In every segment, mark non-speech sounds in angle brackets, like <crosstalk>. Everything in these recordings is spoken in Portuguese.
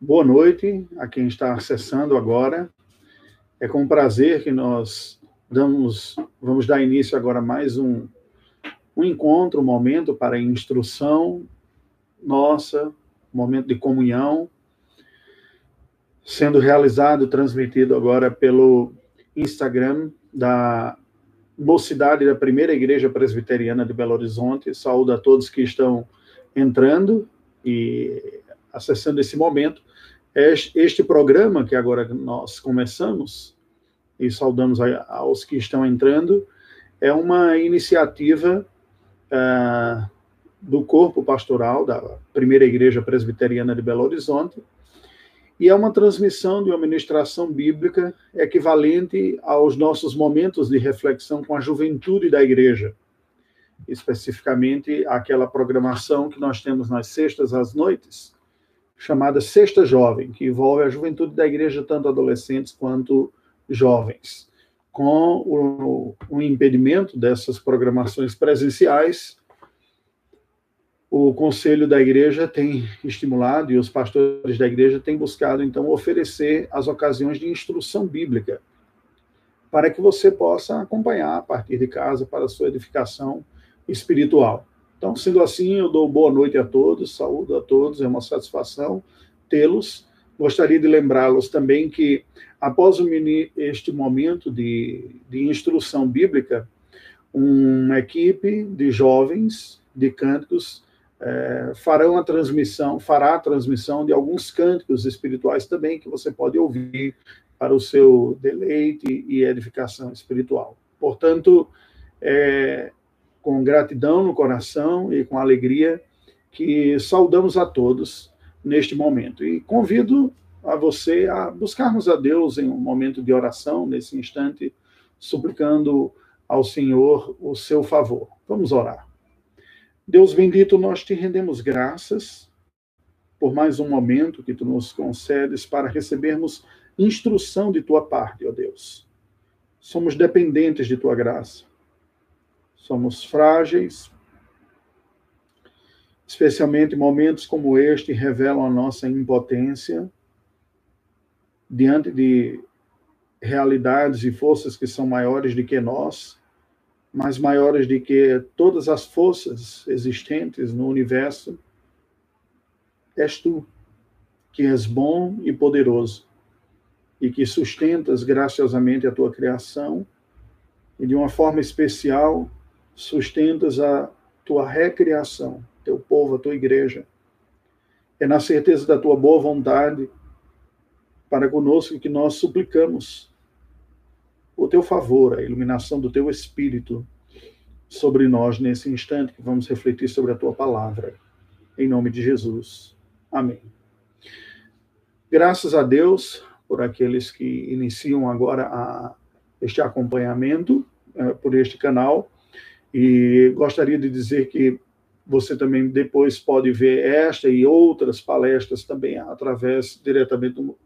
Boa noite a quem está acessando agora. É com prazer que nós damos, vamos dar início agora a mais um, um encontro, um momento para instrução nossa, um momento de comunhão, sendo realizado, transmitido agora pelo Instagram da Mocidade da Primeira Igreja Presbiteriana de Belo Horizonte. Saúdo a todos que estão entrando e acessando esse momento. Este programa que agora nós começamos, e saudamos aos que estão entrando, é uma iniciativa uh, do corpo pastoral da Primeira Igreja Presbiteriana de Belo Horizonte, e é uma transmissão de uma ministração bíblica equivalente aos nossos momentos de reflexão com a juventude da igreja, especificamente aquela programação que nós temos nas sextas às noites, chamada Sexta Jovem, que envolve a juventude da igreja, tanto adolescentes quanto jovens. Com o, o impedimento dessas programações presenciais, o conselho da igreja tem estimulado e os pastores da igreja têm buscado, então, oferecer as ocasiões de instrução bíblica para que você possa acompanhar a partir de casa para a sua edificação espiritual. Então, sendo assim, eu dou boa noite a todos, saúdo a todos, é uma satisfação tê-los. Gostaria de lembrá-los também que, após este momento de, de instrução bíblica, uma equipe de jovens de cânticos é, farão a transmissão, fará a transmissão de alguns cânticos espirituais também que você pode ouvir para o seu deleite e edificação espiritual. Portanto, é, com gratidão no coração e com alegria que saudamos a todos neste momento. E convido a você a buscarmos a Deus em um momento de oração, nesse instante, suplicando ao Senhor o seu favor. Vamos orar. Deus bendito, nós te rendemos graças por mais um momento que tu nos concedes para recebermos instrução de tua parte, ó Deus. Somos dependentes de tua graça. Somos frágeis, especialmente momentos como este revelam a nossa impotência diante de realidades e forças que são maiores do que nós, mas maiores do que todas as forças existentes no universo. És tu, que és bom e poderoso, e que sustentas graciosamente a tua criação, e de uma forma especial sustentas a tua recriação, teu povo, a tua igreja. É na certeza da tua boa vontade para conosco que nós suplicamos o teu favor, a iluminação do teu espírito sobre nós nesse instante que vamos refletir sobre a tua palavra. Em nome de Jesus. Amém. Graças a Deus por aqueles que iniciam agora a, este acompanhamento uh, por este canal. E gostaria de dizer que você também depois pode ver esta e outras palestras também através diretamente do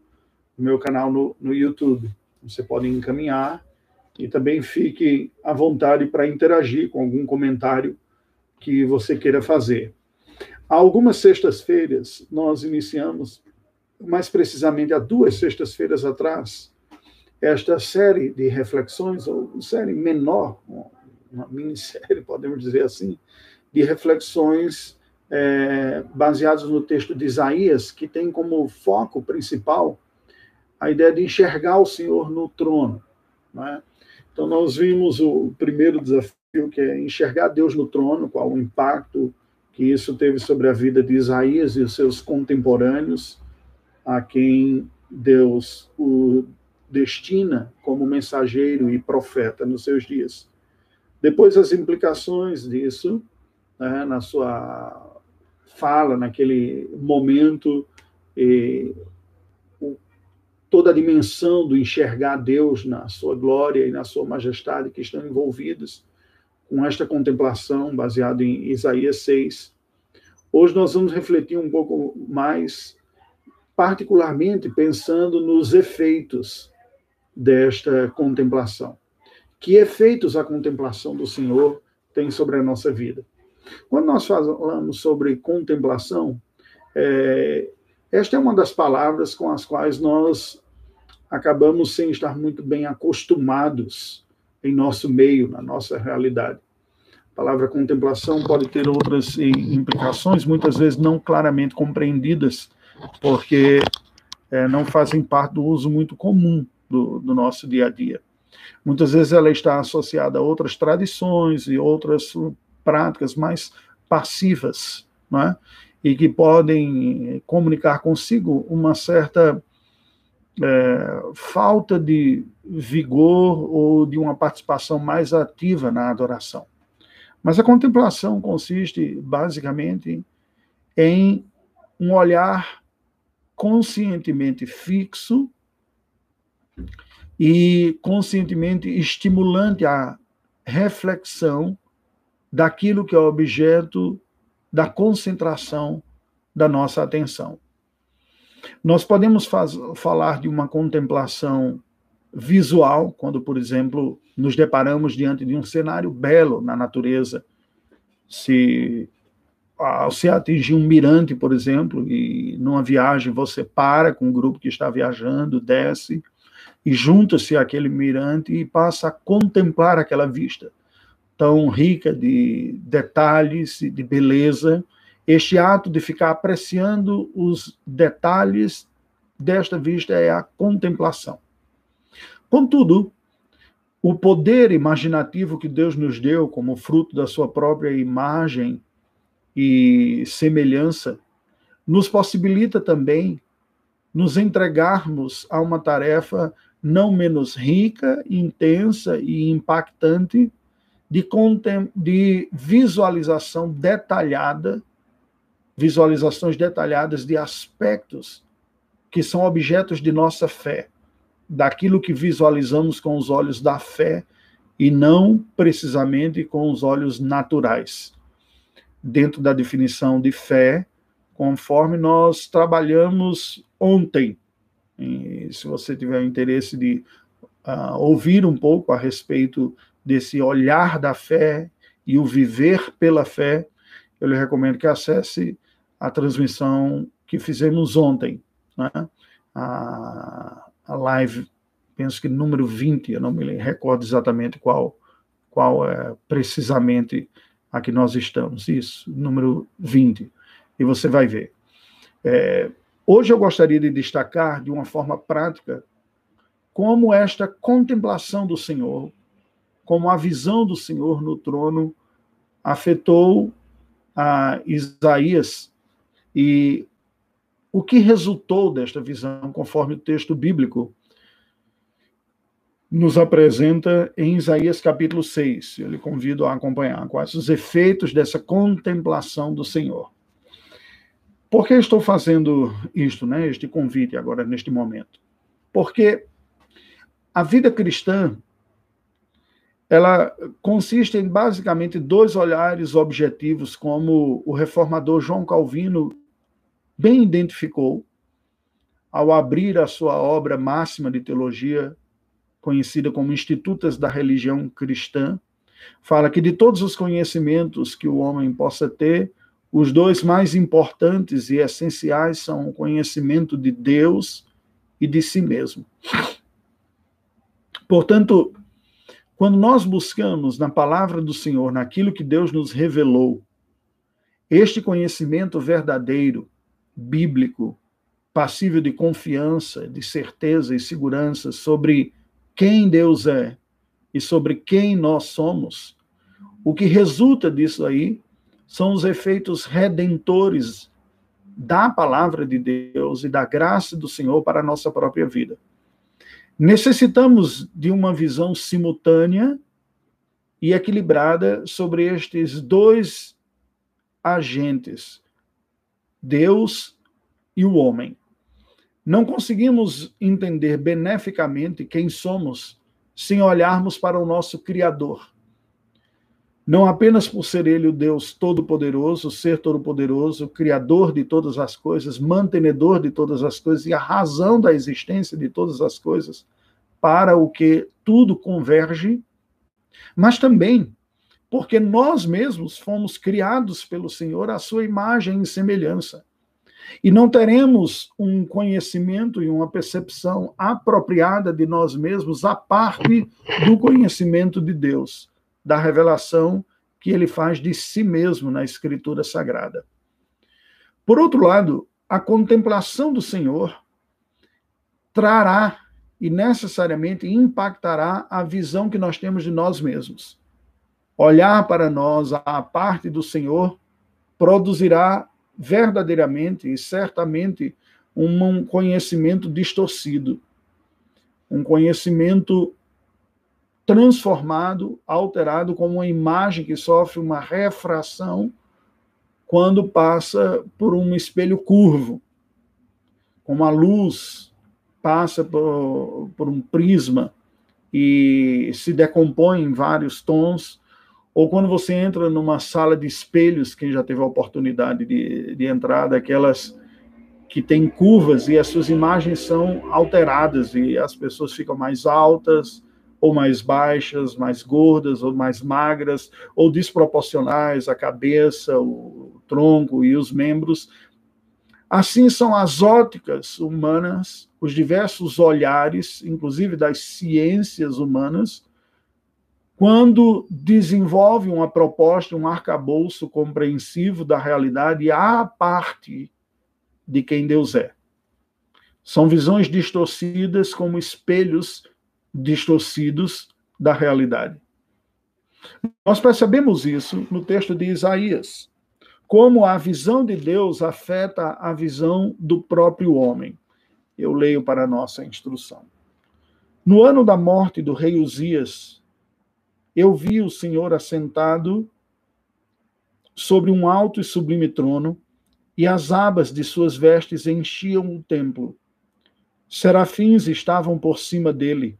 meu canal no, no YouTube. Você pode encaminhar e também fique à vontade para interagir com algum comentário que você queira fazer. Há algumas sextas-feiras nós iniciamos, mais precisamente há duas sextas-feiras atrás, esta série de reflexões, ou série menor, uma minissérie, <laughs> podemos dizer assim, de reflexões é, baseadas no texto de Isaías, que tem como foco principal a ideia de enxergar o Senhor no trono. É? Então, nós vimos o primeiro desafio, que é enxergar Deus no trono, qual o impacto que isso teve sobre a vida de Isaías e os seus contemporâneos, a quem Deus o destina como mensageiro e profeta nos seus dias. Depois, as implicações disso, né, na sua fala, naquele momento, e, o, toda a dimensão do enxergar Deus na sua glória e na sua majestade que estão envolvidos com esta contemplação baseada em Isaías 6. Hoje nós vamos refletir um pouco mais, particularmente pensando nos efeitos desta contemplação. Que efeitos a contemplação do Senhor tem sobre a nossa vida? Quando nós falamos sobre contemplação, é, Esta é uma das palavras com as quais nós acabamos sem estar muito bem acostumados em nosso meio, na nossa realidade. A palavra contemplação pode ter outras implicações, muitas vezes não claramente compreendidas, porque é, não fazem parte do uso muito comum do, do nosso dia a dia. Muitas vezes ela está associada a outras tradições e outras práticas mais passivas, não é? e que podem comunicar consigo uma certa é, falta de vigor ou de uma participação mais ativa na adoração. Mas a contemplação consiste, basicamente, em um olhar conscientemente fixo e conscientemente estimulante a reflexão daquilo que é objeto da concentração da nossa atenção. Nós podemos faz, falar de uma contemplação visual, quando, por exemplo, nos deparamos diante de um cenário belo na natureza. Se ao se atingir um mirante, por exemplo, e numa viagem você para com o grupo que está viajando, desce e junta-se àquele mirante e passa a contemplar aquela vista tão rica de detalhes e de beleza. Este ato de ficar apreciando os detalhes desta vista é a contemplação. Contudo, o poder imaginativo que Deus nos deu como fruto da sua própria imagem e semelhança nos possibilita também nos entregarmos a uma tarefa não menos rica, intensa e impactante de, de visualização detalhada, visualizações detalhadas de aspectos que são objetos de nossa fé daquilo que visualizamos com os olhos da fé e não precisamente com os olhos naturais. Dentro da definição de fé, conforme nós trabalhamos ontem. E se você tiver interesse de uh, ouvir um pouco a respeito desse olhar da fé e o viver pela fé, eu lhe recomendo que acesse a transmissão que fizemos ontem. Né? A, a live, penso que número 20, eu não me recordo exatamente qual, qual é precisamente a que nós estamos, isso, número 20, e você vai ver. É, hoje eu gostaria de destacar de uma forma prática como esta contemplação do Senhor, como a visão do Senhor no trono afetou a Isaías e o que resultou desta visão, conforme o texto bíblico nos apresenta em Isaías capítulo 6. Eu lhe convido a acompanhar quais os efeitos dessa contemplação do Senhor. Por que estou fazendo isto, né, este convite agora, neste momento? Porque a vida cristã ela consiste em basicamente dois olhares objetivos, como o reformador João Calvino bem identificou ao abrir a sua obra máxima de teologia, conhecida como Institutas da Religião Cristã, fala que de todos os conhecimentos que o homem possa ter, os dois mais importantes e essenciais são o conhecimento de Deus e de si mesmo. Portanto, quando nós buscamos na palavra do Senhor, naquilo que Deus nos revelou, este conhecimento verdadeiro, bíblico, passível de confiança, de certeza e segurança sobre quem Deus é e sobre quem nós somos, o que resulta disso aí são os efeitos redentores da palavra de Deus e da graça do Senhor para a nossa própria vida. Necessitamos de uma visão simultânea e equilibrada sobre estes dois agentes, Deus e o homem. Não conseguimos entender beneficamente quem somos sem olharmos para o nosso Criador. Não apenas por ser Ele o Deus Todo-Poderoso, Ser Todo-Poderoso, Criador de todas as coisas, mantenedor de todas as coisas e a razão da existência de todas as coisas, para o que tudo converge, mas também porque nós mesmos fomos criados pelo Senhor à sua imagem e semelhança. E não teremos um conhecimento e uma percepção apropriada de nós mesmos a parte do conhecimento de Deus, da revelação que ele faz de si mesmo na Escritura Sagrada. Por outro lado, a contemplação do Senhor trará e necessariamente impactará a visão que nós temos de nós mesmos. Olhar para nós, a parte do Senhor, produzirá verdadeiramente e certamente um conhecimento distorcido, um conhecimento transformado, alterado, como uma imagem que sofre uma refração quando passa por um espelho curvo, como a luz passa por, por um prisma e se decompõe em vários tons, ou quando você entra numa sala de espelhos, quem já teve a oportunidade de, de entrar, daquelas que tem curvas e as suas imagens são alteradas e as pessoas ficam mais altas ou mais baixas, mais gordas ou mais magras ou desproporcionais a cabeça, o tronco e os membros. Assim são as óticas humanas, os diversos olhares, inclusive das ciências humanas, quando desenvolve uma proposta, um arcabouço compreensivo da realidade à parte de quem Deus é. São visões distorcidas como espelhos distorcidos da realidade. Nós percebemos isso no texto de Isaías, como a visão de Deus afeta a visão do próprio homem. Eu leio para nossa instrução. No ano da morte do rei Uzias, eu vi o Senhor assentado sobre um alto e sublime trono, e as abas de suas vestes enchiam o templo. Serafins estavam por cima dele.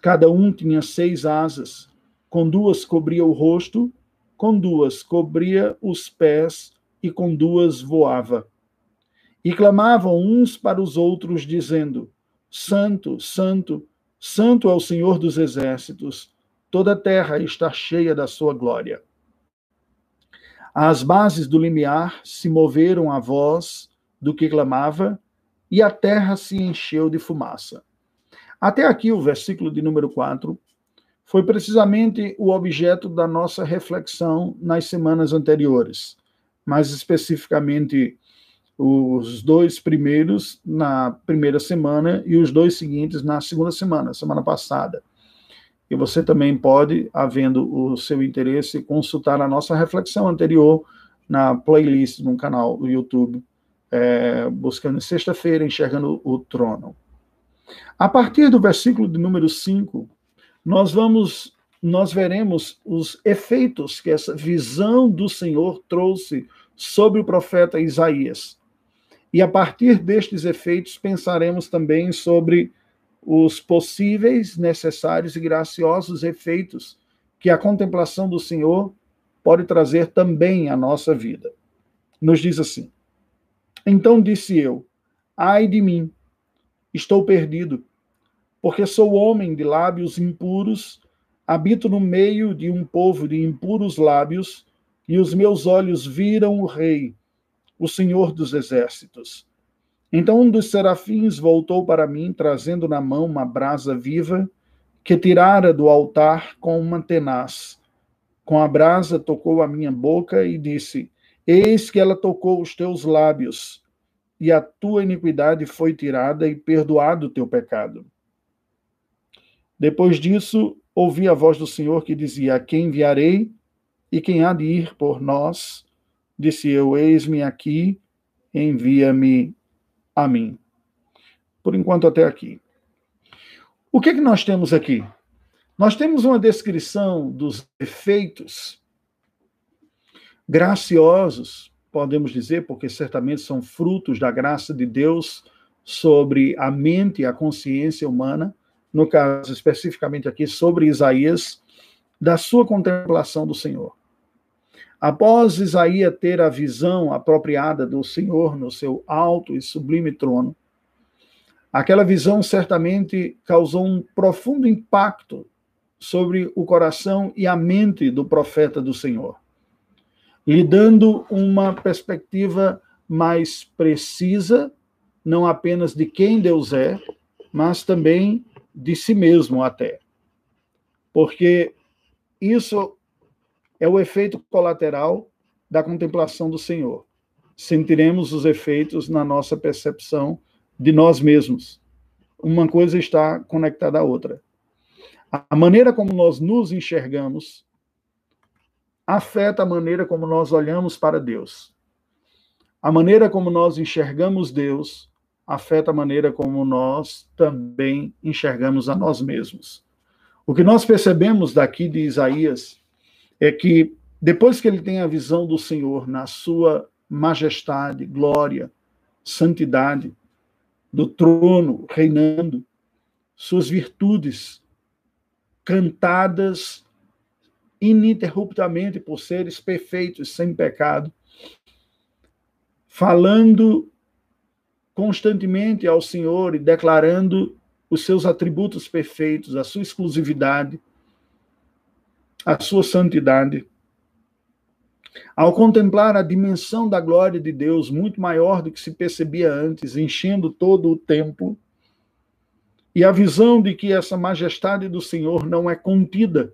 Cada um tinha seis asas. Com duas cobria o rosto, com duas cobria os pés, e com duas voava. E clamavam uns para os outros, dizendo: Santo, Santo, Santo é o Senhor dos exércitos toda a terra está cheia da sua glória. As bases do limiar se moveram à voz do que clamava, e a terra se encheu de fumaça. Até aqui, o versículo de número 4 foi precisamente o objeto da nossa reflexão nas semanas anteriores, mais especificamente os dois primeiros na primeira semana e os dois seguintes na segunda semana, semana passada. E você também pode, havendo o seu interesse, consultar a nossa reflexão anterior na playlist no canal do YouTube, é, buscando sexta-feira, enxergando o trono. A partir do versículo de número 5, nós vamos, nós veremos os efeitos que essa visão do Senhor trouxe sobre o profeta Isaías. E a partir destes efeitos, pensaremos também sobre os possíveis, necessários e graciosos efeitos que a contemplação do Senhor pode trazer também à nossa vida. Nos diz assim: Então disse eu: Ai de mim, estou perdido, porque sou homem de lábios impuros, habito no meio de um povo de impuros lábios, e os meus olhos viram o Rei, o Senhor dos exércitos. Então um dos serafins voltou para mim, trazendo na mão uma brasa viva que tirara do altar com uma tenaz. Com a brasa tocou a minha boca e disse: Eis que ela tocou os teus lábios, e a tua iniquidade foi tirada e perdoado o teu pecado. Depois disso, ouvi a voz do Senhor que dizia: A quem enviarei e quem há de ir por nós? Disse eu: Eis-me aqui, envia-me a mim. Por enquanto, até aqui. O que, é que nós temos aqui? Nós temos uma descrição dos efeitos graciosos, podemos dizer, porque certamente são frutos da graça de Deus sobre a mente e a consciência humana, no caso especificamente aqui sobre Isaías, da sua contemplação do Senhor. Após Isaías ter a visão apropriada do Senhor no seu alto e sublime trono, aquela visão certamente causou um profundo impacto sobre o coração e a mente do profeta do Senhor, lhe dando uma perspectiva mais precisa, não apenas de quem Deus é, mas também de si mesmo até. Porque isso é o efeito colateral da contemplação do Senhor. Sentiremos os efeitos na nossa percepção de nós mesmos. Uma coisa está conectada à outra. A maneira como nós nos enxergamos afeta a maneira como nós olhamos para Deus. A maneira como nós enxergamos Deus afeta a maneira como nós também enxergamos a nós mesmos. O que nós percebemos daqui de Isaías é que depois que ele tem a visão do Senhor na sua majestade, glória, santidade, do trono reinando, suas virtudes cantadas ininterruptamente por seres perfeitos, sem pecado, falando constantemente ao Senhor e declarando os seus atributos perfeitos, a sua exclusividade, a sua santidade. Ao contemplar a dimensão da glória de Deus, muito maior do que se percebia antes, enchendo todo o templo, e a visão de que essa majestade do Senhor não é contida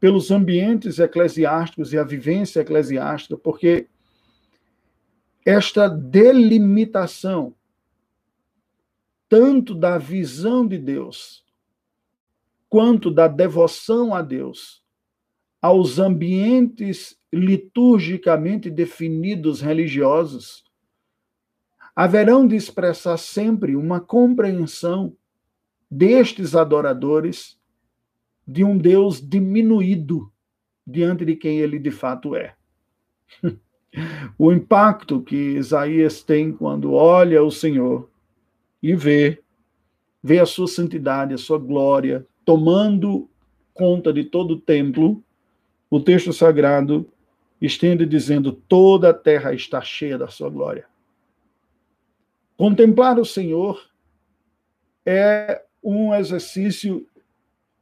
pelos ambientes eclesiásticos e a vivência eclesiástica, porque esta delimitação tanto da visão de Deus quanto da devoção a Deus aos ambientes liturgicamente definidos religiosos, haverão de expressar sempre uma compreensão destes adoradores de um Deus diminuído diante de quem ele de fato é. <laughs> o impacto que Isaías tem quando olha o Senhor e vê, vê a sua santidade, a sua glória, tomando conta de todo o templo, o texto sagrado estende dizendo: toda a terra está cheia da sua glória. Contemplar o Senhor é um exercício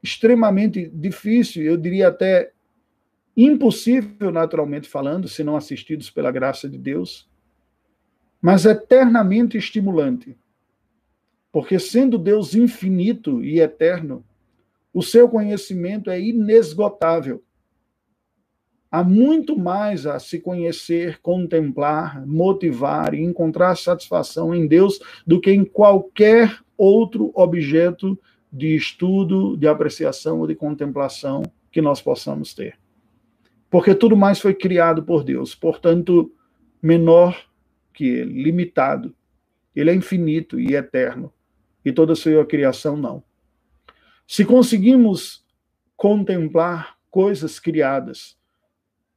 extremamente difícil, eu diria até impossível, naturalmente falando, se não assistidos pela graça de Deus, mas eternamente estimulante. Porque, sendo Deus infinito e eterno, o seu conhecimento é inesgotável. Há muito mais a se conhecer, contemplar, motivar e encontrar satisfação em Deus do que em qualquer outro objeto de estudo, de apreciação ou de contemplação que nós possamos ter. Porque tudo mais foi criado por Deus, portanto, menor que ele, limitado. Ele é infinito e eterno e toda a sua criação não. Se conseguimos contemplar coisas criadas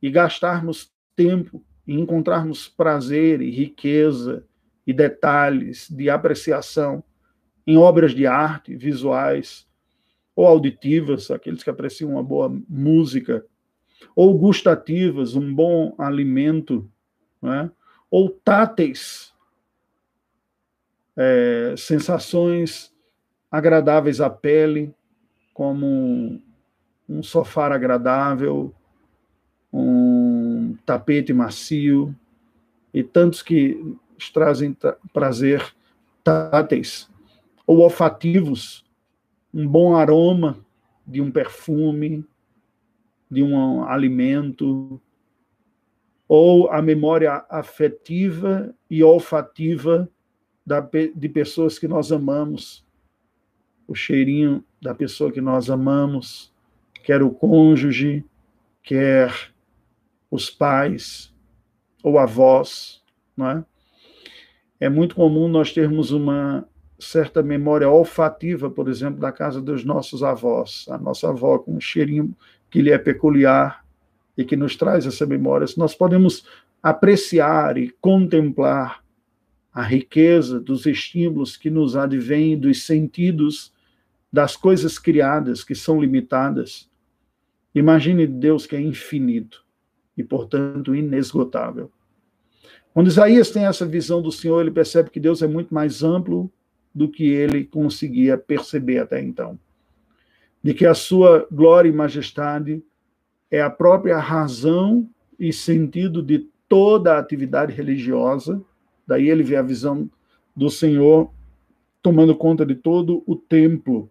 e gastarmos tempo e encontrarmos prazer e riqueza e detalhes de apreciação em obras de arte, visuais ou auditivas, aqueles que apreciam uma boa música, ou gustativas, um bom alimento, né? ou táteis, é, sensações agradáveis à pele, como um, sofá agradável, um tapete macio, e tantos que trazem prazer táteis ou olfativos, um bom aroma de um perfume, de um alimento, ou a memória afetiva e olfativa da, de pessoas que nós amamos, o cheirinho da pessoa que nós amamos, quer o cônjuge, quer os pais ou avós, não é? É muito comum nós termos uma certa memória olfativa, por exemplo, da casa dos nossos avós. A nossa avó com um cheirinho que lhe é peculiar e que nos traz essa memória. Nós podemos apreciar e contemplar a riqueza dos estímulos que nos advêm dos sentidos das coisas criadas que são limitadas. Imagine Deus que é infinito e, portanto, inesgotável. Quando Isaías tem essa visão do Senhor, ele percebe que Deus é muito mais amplo do que ele conseguia perceber até então. De que a sua glória e majestade é a própria razão e sentido de toda a atividade religiosa Daí ele vê a visão do Senhor tomando conta de todo o templo,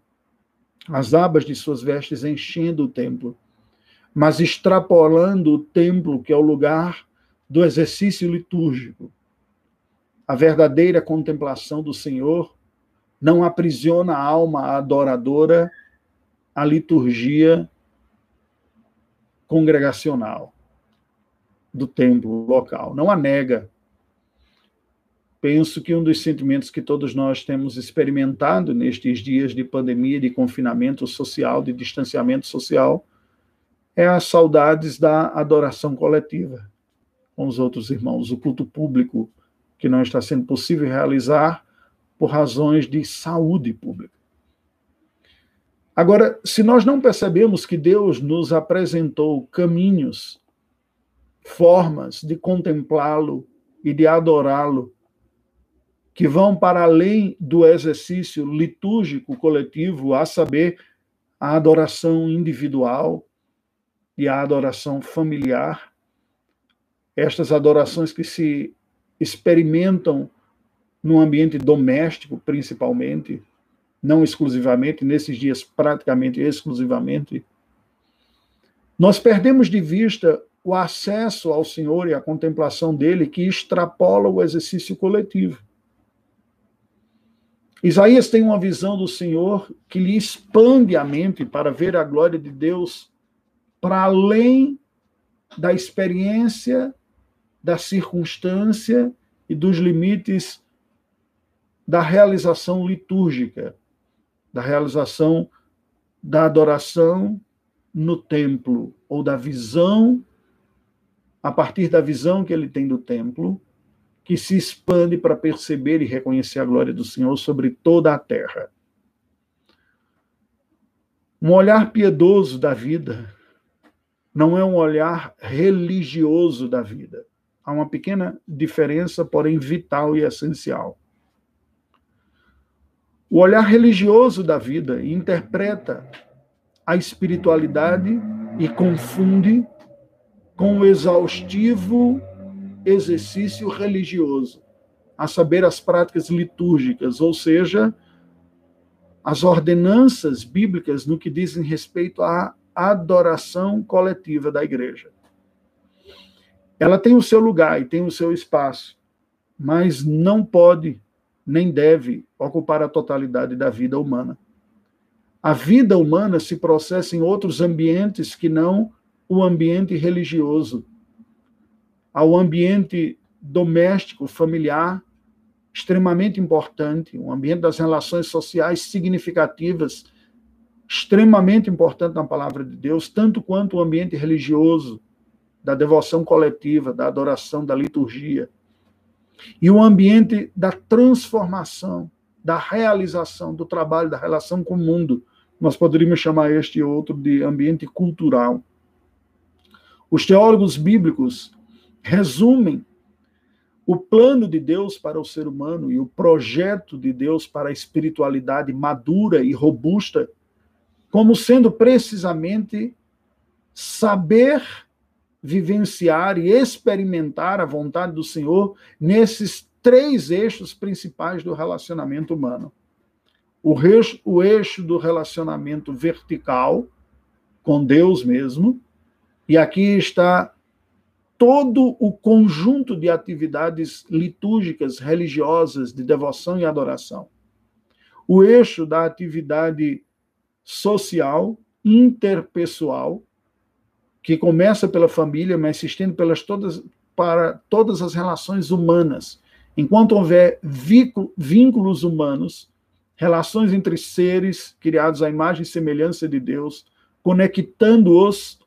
as abas de suas vestes enchendo o templo, mas extrapolando o templo, que é o lugar do exercício litúrgico. A verdadeira contemplação do Senhor não aprisiona a alma adoradora à liturgia congregacional do templo local, não a nega. Penso que um dos sentimentos que todos nós temos experimentado nestes dias de pandemia, de confinamento social, de distanciamento social, é as saudades da adoração coletiva com os outros irmãos, o culto público que não está sendo possível realizar por razões de saúde pública. Agora, se nós não percebemos que Deus nos apresentou caminhos, formas de contemplá-lo e de adorá-lo, que vão para além do exercício litúrgico coletivo, a saber, a adoração individual e a adoração familiar, estas adorações que se experimentam no ambiente doméstico, principalmente, não exclusivamente, nesses dias praticamente exclusivamente, nós perdemos de vista o acesso ao Senhor e a contemplação dele que extrapola o exercício coletivo. Isaías tem uma visão do Senhor que lhe expande a mente para ver a glória de Deus para além da experiência da circunstância e dos limites da realização litúrgica, da realização da adoração no templo, ou da visão, a partir da visão que ele tem do templo, que se expande para perceber e reconhecer a glória do Senhor sobre toda a terra. Um olhar piedoso da vida não é um olhar religioso da vida. Há uma pequena diferença, porém vital e essencial. O olhar religioso da vida interpreta a espiritualidade e confunde com o exaustivo exercício religioso, a saber, as práticas litúrgicas, ou seja, as ordenanças bíblicas no que dizem respeito à adoração coletiva da igreja. Ela tem o seu lugar e tem o seu espaço, mas não pode nem deve ocupar a totalidade da vida humana. A vida humana se processa em outros ambientes que não o ambiente religioso. Ao ambiente doméstico, familiar, extremamente importante, um ambiente das relações sociais significativas, extremamente importante na palavra de Deus, tanto quanto o ambiente religioso, da devoção coletiva, da adoração, da liturgia. E o ambiente da transformação, da realização do trabalho, da relação com o mundo. Nós poderíamos chamar este outro de ambiente cultural. Os teólogos bíblicos resumem o plano de Deus para o ser humano e o projeto de Deus para a espiritualidade madura e robusta como sendo precisamente saber vivenciar e experimentar a vontade do Senhor nesses três eixos principais do relacionamento humano. O eixo, o eixo do relacionamento vertical, com Deus mesmo, e aqui está todo o conjunto de atividades litúrgicas, religiosas, de devoção e adoração. O eixo da atividade social, interpessoal, que começa pela família, mas se estende pelas todas, para todas as relações humanas. Enquanto houver vínculos humanos, relações entre seres criados à imagem e semelhança de Deus, conectando-os,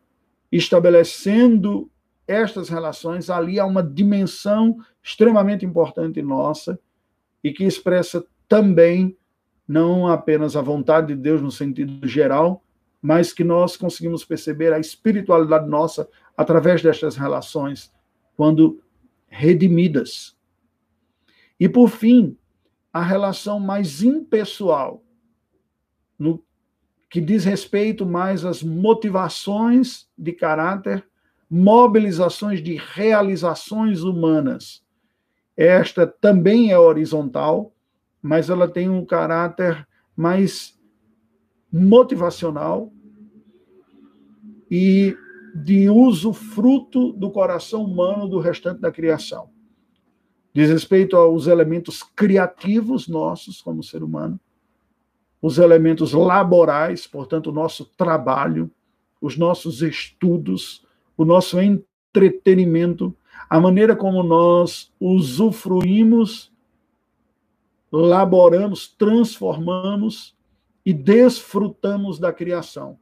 estabelecendo estas relações, ali há uma dimensão extremamente importante nossa e que expressa também não apenas a vontade de Deus no sentido geral, mas que nós conseguimos perceber a espiritualidade nossa através destas relações, quando redimidas. E, por fim, a relação mais impessoal, no que diz respeito mais às motivações de caráter, mobilizações de realizações humanas, esta também é horizontal, mas ela tem um caráter mais motivacional e de uso fruto do coração humano do restante da criação. Diz respeito aos elementos criativos nossos como ser humano, os elementos laborais, portanto, o nosso trabalho, os nossos estudos, o nosso entretenimento, a maneira como nós usufruímos, laboramos, transformamos e desfrutamos da criação.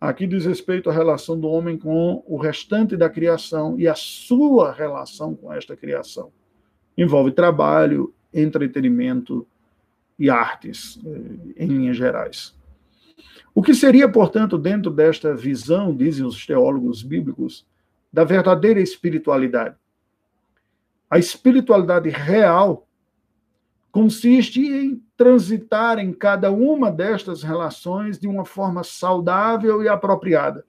Aqui diz respeito à relação do homem com o restante da criação e a sua relação com esta criação. Envolve trabalho, entretenimento e artes, eh, em linhas gerais. O que seria, portanto, dentro desta visão, dizem os teólogos bíblicos, da verdadeira espiritualidade? A espiritualidade real consiste em transitar em cada uma destas relações de uma forma saudável e apropriada.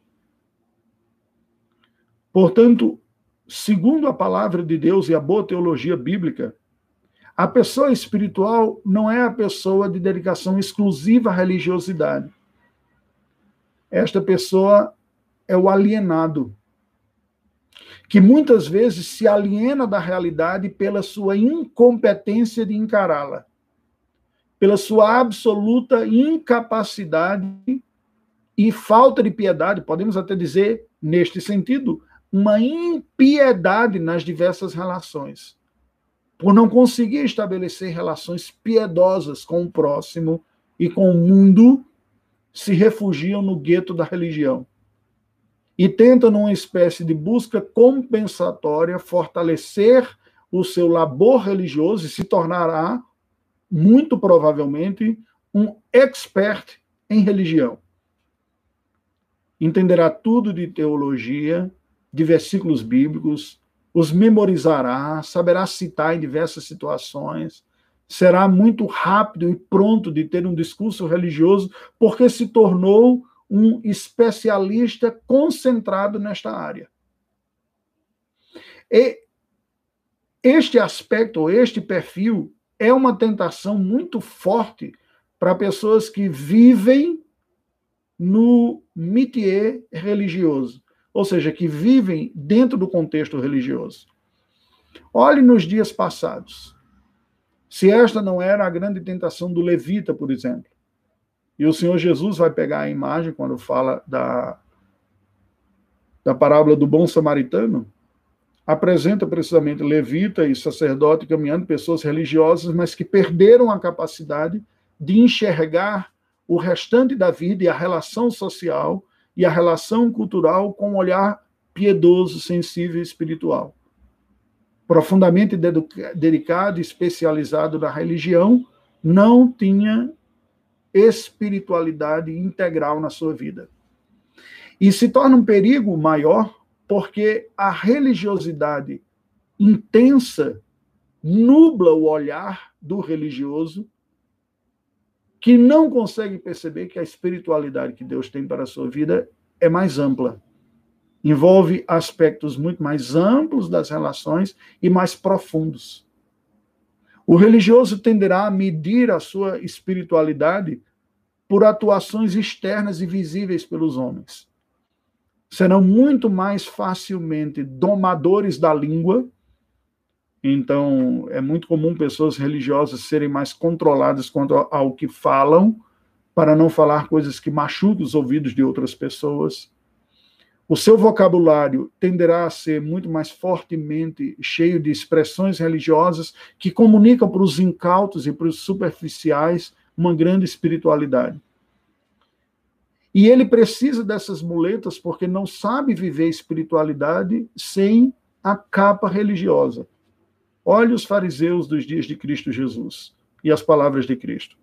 Portanto, segundo a palavra de Deus e a boa teologia bíblica, a pessoa espiritual não é a pessoa de dedicação exclusiva à religiosidade. Esta pessoa é o alienado, que muitas vezes se aliena da realidade pela sua incompetência de encará-la, pela sua absoluta incapacidade e falta de piedade, podemos até dizer, neste sentido, uma impiedade nas diversas relações. Por não conseguir estabelecer relações piedosas com o próximo e com o mundo, se refugiam no gueto da religião e tenta, numa espécie de busca compensatória, fortalecer o seu labor religioso e se tornará, muito provavelmente, um expert em religião. Entenderá tudo de teologia, de versículos bíblicos, os memorizará, saberá citar em diversas situações, será muito rápido e pronto de ter um discurso religioso, porque se tornou um especialista concentrado nesta área. E este aspecto, este perfil, é uma tentação muito forte para pessoas que vivem no métier religioso, ou seja, que vivem dentro do contexto religioso. Olhe nos dias passados. Se esta não era a grande tentação do levita, por exemplo, e o Senhor Jesus vai pegar a imagem quando fala da, da parábola do bom samaritano, apresenta precisamente levita e sacerdote caminhando, pessoas religiosas, mas que perderam a capacidade de enxergar o restante da vida e a relação social e a relação cultural com um olhar piedoso, sensível e espiritual. Profundamente dedicado e especializado na religião, não tinha espiritualidade integral na sua vida. E se torna um perigo maior porque a religiosidade intensa nubla o olhar do religioso que não consegue perceber que a espiritualidade que Deus tem para a sua vida é mais ampla. Envolve aspectos muito mais amplos das relações e mais profundos. O religioso tenderá a medir a sua espiritualidade por atuações externas e visíveis pelos homens. Serão muito mais facilmente domadores da língua. Então, é muito comum pessoas religiosas serem mais controladas quanto ao que falam, para não falar coisas que machuquem os ouvidos de outras pessoas. O seu vocabulário tenderá a ser muito mais fortemente cheio de expressões religiosas que comunicam para os incautos e para os superficiais uma grande espiritualidade. E ele precisa dessas muletas porque não sabe viver espiritualidade sem a capa religiosa. Olhe os fariseus dos dias de Cristo Jesus e as palavras de Cristo.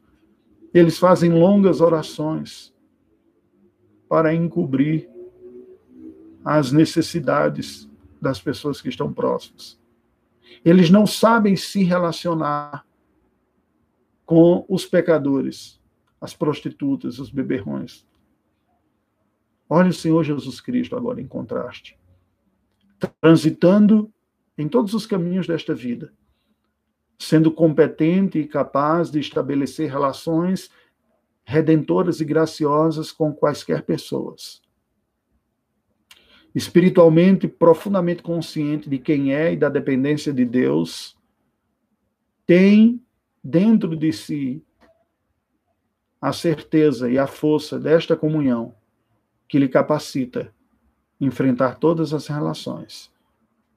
Eles fazem longas orações para encobrir as necessidades das pessoas que estão próximas. Eles não sabem se relacionar com os pecadores, as prostitutas, os beberrões. Olha o Senhor Jesus Cristo agora em contraste, transitando em todos os caminhos desta vida, sendo competente e capaz de estabelecer relações redentoras e graciosas com quaisquer pessoas. Espiritualmente, profundamente consciente de quem é e da dependência de Deus, tem dentro de si a certeza e a força desta comunhão que lhe capacita enfrentar todas as relações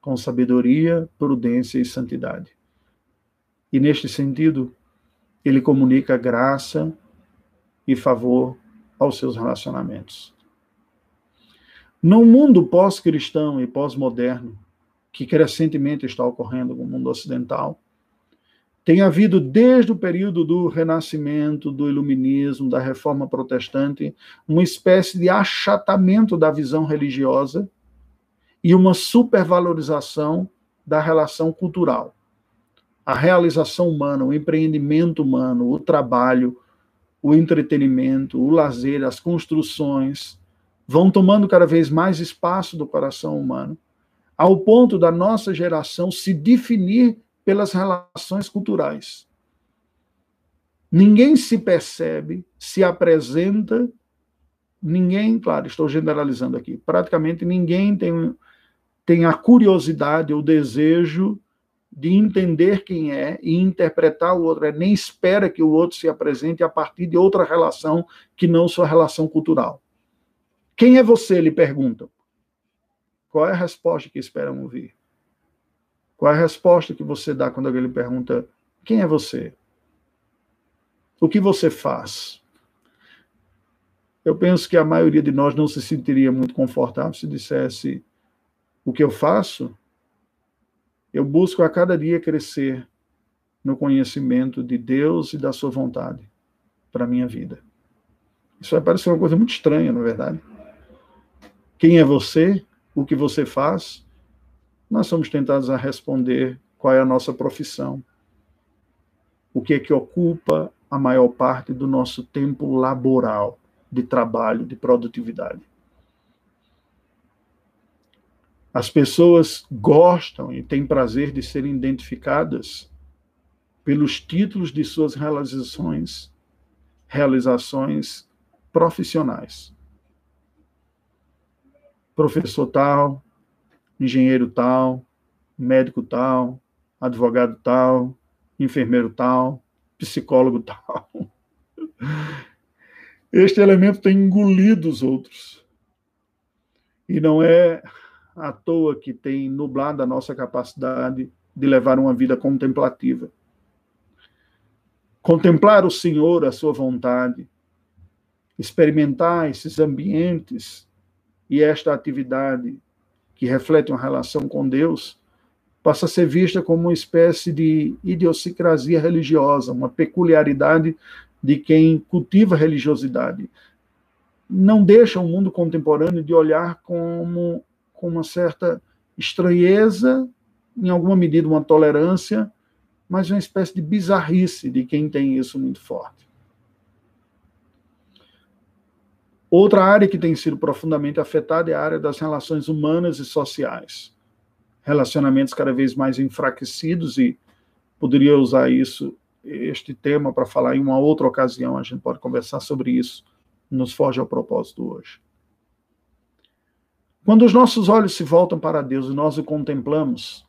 com sabedoria, prudência e santidade. E neste sentido, ele comunica graça e favor aos seus relacionamentos. No mundo pós-cristão e pós-moderno, que crescentemente está ocorrendo no mundo ocidental, tem havido desde o período do Renascimento, do Iluminismo, da Reforma Protestante, uma espécie de achatamento da visão religiosa e uma supervalorização da relação cultural. A realização humana, o empreendimento humano, o trabalho, o entretenimento, o lazer, as construções vão tomando cada vez mais espaço do coração humano, ao ponto da nossa geração se definir pelas relações culturais. Ninguém se percebe, se apresenta, ninguém, claro, estou generalizando aqui, praticamente ninguém tem, tem a curiosidade, o desejo de entender quem é e interpretar o outro, é, nem espera que o outro se apresente a partir de outra relação que não sua relação cultural. Quem é você? Lhe perguntam. Qual é a resposta que esperam ouvir? Qual é a resposta que você dá quando alguém lhe pergunta: quem é você? O que você faz? Eu penso que a maioria de nós não se sentiria muito confortável se dissesse: o que eu faço? Eu busco a cada dia crescer no conhecimento de Deus e da Sua vontade para a minha vida. Isso vai parecer uma coisa muito estranha, na é verdade. Quem é você? O que você faz? Nós somos tentados a responder qual é a nossa profissão, o que é que ocupa a maior parte do nosso tempo laboral, de trabalho, de produtividade. As pessoas gostam e têm prazer de serem identificadas pelos títulos de suas realizações, realizações profissionais. Professor tal, engenheiro tal, médico tal, advogado tal, enfermeiro tal, psicólogo tal. <laughs> Este elemento tem engolido os outros. E não é à toa que tem nublado a nossa capacidade de levar uma vida contemplativa. Contemplar o Senhor, a sua vontade, experimentar esses ambientes e esta atividade que reflete uma relação com Deus, passa a ser vista como uma espécie de idiosincrasia religiosa, uma peculiaridade de quem cultiva religiosidade. Não deixa o mundo contemporâneo de olhar como com uma certa estranheza, em alguma medida uma tolerância, mas uma espécie de bizarrice de quem tem isso muito forte. Outra área que tem sido profundamente afetada é a área das relações humanas e sociais. Relacionamentos cada vez mais enfraquecidos e poderia usar isso este tema para falar em uma outra ocasião, a gente pode conversar sobre isso. Nos foge ao propósito hoje. Quando os nossos olhos se voltam para Deus e nós o contemplamos,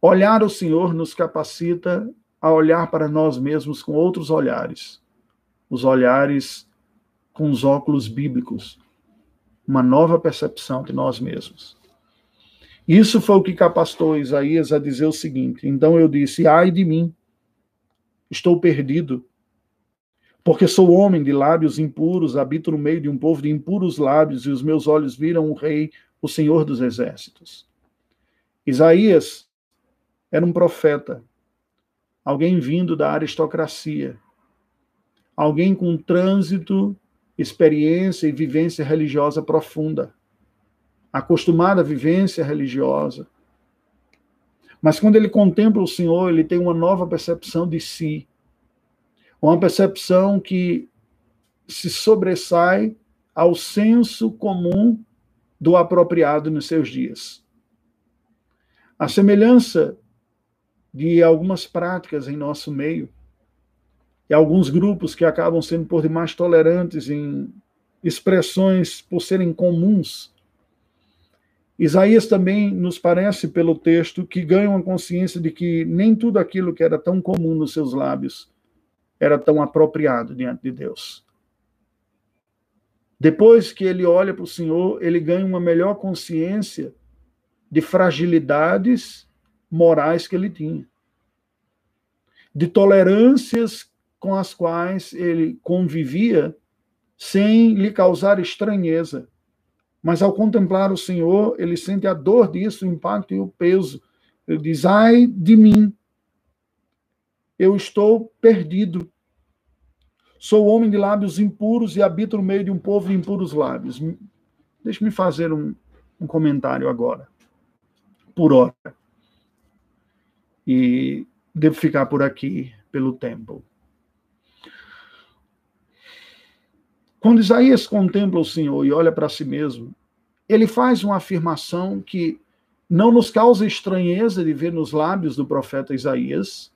olhar o Senhor nos capacita a olhar para nós mesmos com outros olhares. Os olhares com os óculos bíblicos, uma nova percepção de nós mesmos. Isso foi o que capacitou Isaías a dizer o seguinte: Então eu disse, ai de mim, estou perdido, porque sou homem de lábios impuros, habito no meio de um povo de impuros lábios, e os meus olhos viram o Rei, o Senhor dos Exércitos. Isaías era um profeta, alguém vindo da aristocracia, alguém com trânsito experiência e vivência religiosa profunda, acostumada à vivência religiosa. Mas quando ele contempla o Senhor, ele tem uma nova percepção de si, uma percepção que se sobressai ao senso comum do apropriado nos seus dias. A semelhança de algumas práticas em nosso meio, e alguns grupos que acabam sendo por demais tolerantes em expressões por serem comuns. Isaías também nos parece, pelo texto, que ganha uma consciência de que nem tudo aquilo que era tão comum nos seus lábios era tão apropriado diante de Deus. Depois que ele olha para o Senhor, ele ganha uma melhor consciência de fragilidades morais que ele tinha, de tolerâncias com as quais ele convivia sem lhe causar estranheza. Mas ao contemplar o Senhor, ele sente a dor disso, o impacto e o peso. Ele diz: Ai de mim, eu estou perdido. Sou homem de lábios impuros e habito no meio de um povo de impuros lábios. Deixe-me fazer um, um comentário agora, por hora. E devo ficar por aqui pelo tempo. Quando Isaías contempla o Senhor e olha para si mesmo, ele faz uma afirmação que não nos causa estranheza de ver nos lábios do profeta Isaías,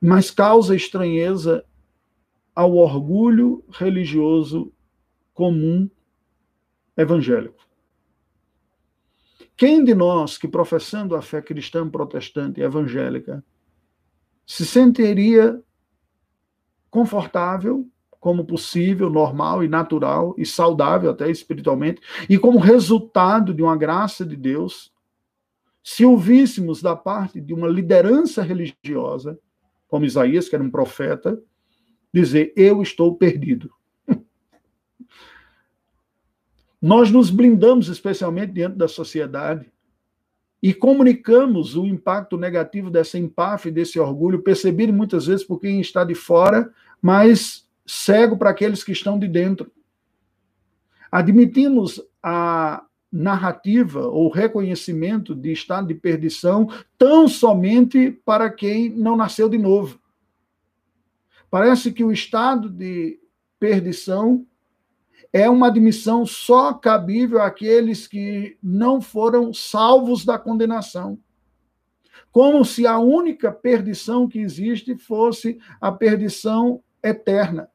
mas causa estranheza ao orgulho religioso comum evangélico. Quem de nós que professando a fé cristã, protestante e evangélica se sentiria confortável como possível, normal e natural e saudável até espiritualmente, e como resultado de uma graça de Deus, se ouvíssemos da parte de uma liderança religiosa, como Isaías, que era um profeta, dizer: Eu estou perdido. <laughs> Nós nos blindamos especialmente diante da sociedade e comunicamos o impacto negativo dessa empáfia, desse orgulho, percebido muitas vezes por quem está de fora, mas cego para aqueles que estão de dentro. Admitimos a narrativa ou reconhecimento de estado de perdição tão somente para quem não nasceu de novo. Parece que o estado de perdição é uma admissão só cabível àqueles que não foram salvos da condenação. Como se a única perdição que existe fosse a perdição eterna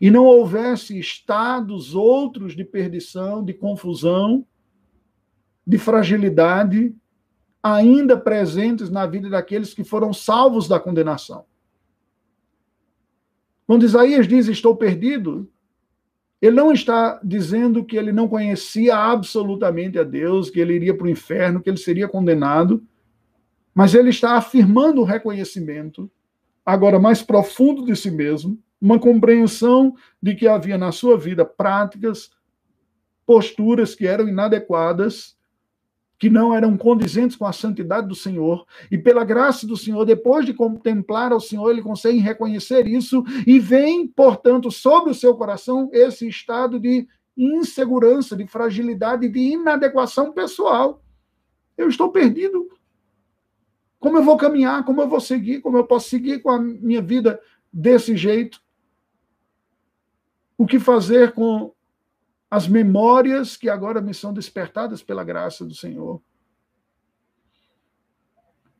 e não houvesse estados outros de perdição, de confusão, de fragilidade, ainda presentes na vida daqueles que foram salvos da condenação. Quando Isaías diz estou perdido, ele não está dizendo que ele não conhecia absolutamente a Deus, que ele iria para o inferno, que ele seria condenado, mas ele está afirmando o reconhecimento, agora mais profundo de si mesmo, uma compreensão de que havia na sua vida práticas, posturas que eram inadequadas, que não eram condizentes com a santidade do Senhor, e pela graça do Senhor, depois de contemplar ao Senhor, ele consegue reconhecer isso e vem, portanto, sobre o seu coração esse estado de insegurança, de fragilidade, de inadequação pessoal. Eu estou perdido. Como eu vou caminhar? Como eu vou seguir? Como eu posso seguir com a minha vida desse jeito? O que fazer com as memórias que agora me são despertadas pela graça do Senhor.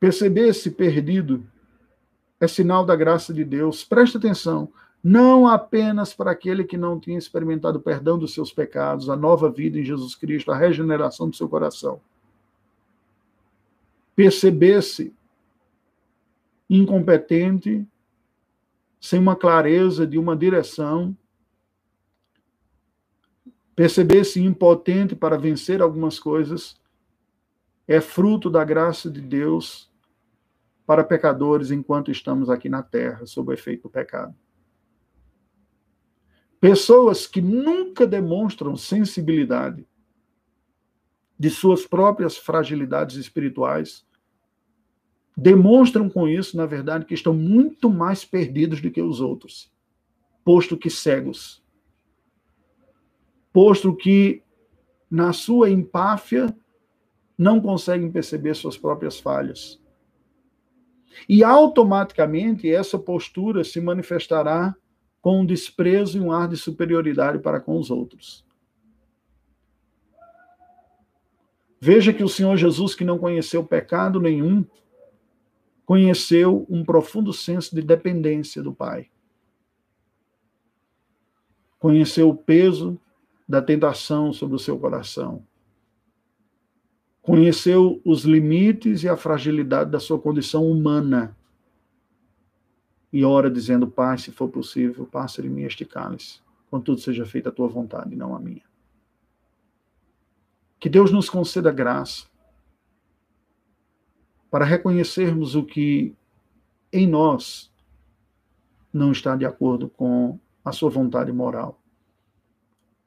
Perceber-se perdido é sinal da graça de Deus. Preste atenção, não apenas para aquele que não tinha experimentado o perdão dos seus pecados, a nova vida em Jesus Cristo, a regeneração do seu coração. Perceber-se incompetente, sem uma clareza de uma direção, Perceber-se impotente para vencer algumas coisas é fruto da graça de Deus para pecadores enquanto estamos aqui na terra, sob o efeito do pecado. Pessoas que nunca demonstram sensibilidade de suas próprias fragilidades espirituais, demonstram com isso, na verdade, que estão muito mais perdidos do que os outros, posto que cegos posto que, na sua empáfia, não conseguem perceber suas próprias falhas. E automaticamente essa postura se manifestará com um desprezo e um ar de superioridade para com os outros. Veja que o Senhor Jesus, que não conheceu pecado nenhum, conheceu um profundo senso de dependência do Pai. Conheceu o peso da tentação sobre o seu coração. Conheceu os limites e a fragilidade da sua condição humana. E ora dizendo, Pai, se for possível, passa de mim este cálice. Contudo, seja feita a tua vontade, não a minha. Que Deus nos conceda graça para reconhecermos o que em nós não está de acordo com a sua vontade moral,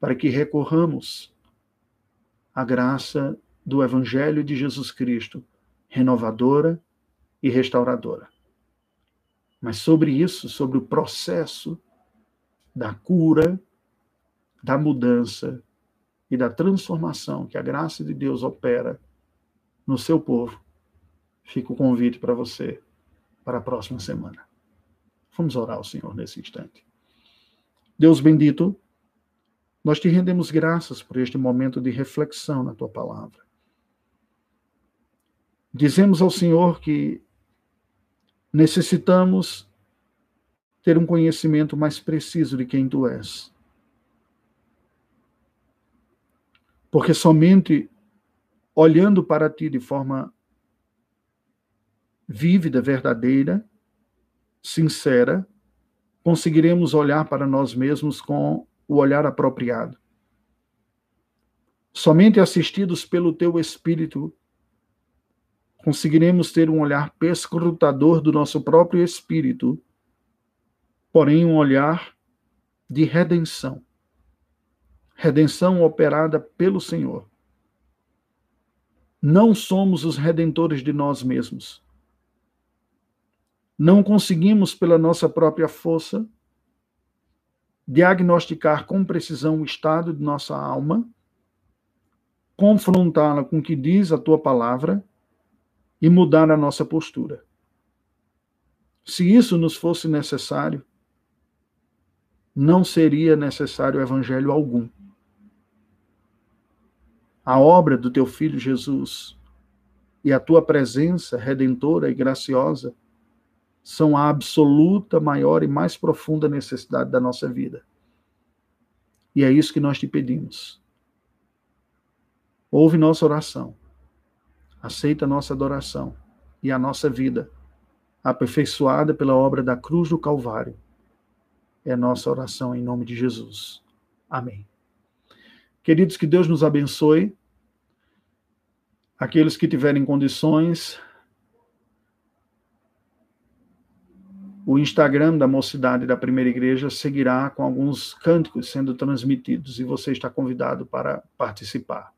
para que recorramos à graça do Evangelho de Jesus Cristo, renovadora e restauradora. Mas sobre isso, sobre o processo da cura, da mudança e da transformação que a graça de Deus opera no seu povo, fica o convite para você para a próxima semana. Vamos orar ao Senhor nesse instante. Deus bendito, nós te rendemos graças por este momento de reflexão na tua palavra. Dizemos ao Senhor que necessitamos ter um conhecimento mais preciso de quem tu és. Porque somente olhando para ti de forma vívida, verdadeira, sincera, conseguiremos olhar para nós mesmos com o olhar apropriado. Somente assistidos pelo teu Espírito conseguiremos ter um olhar perscrutador do nosso próprio espírito, porém um olhar de redenção. Redenção operada pelo Senhor. Não somos os redentores de nós mesmos. Não conseguimos, pela nossa própria força, diagnosticar com precisão o estado de nossa alma, confrontá-la com o que diz a tua palavra e mudar a nossa postura. Se isso nos fosse necessário, não seria necessário evangelho algum. A obra do teu filho Jesus e a tua presença redentora e graciosa são a absoluta, maior e mais profunda necessidade da nossa vida. E é isso que nós te pedimos. Ouve nossa oração. Aceita nossa adoração e a nossa vida, aperfeiçoada pela obra da cruz do Calvário. É nossa oração em nome de Jesus. Amém. Queridos, que Deus nos abençoe. Aqueles que tiverem condições, o Instagram da Mocidade da Primeira Igreja seguirá com alguns cânticos sendo transmitidos e você está convidado para participar.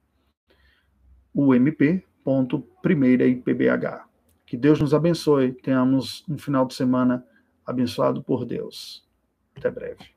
O MP.primeira IPBH. Que Deus nos abençoe, tenhamos um final de semana abençoado por Deus. Até breve.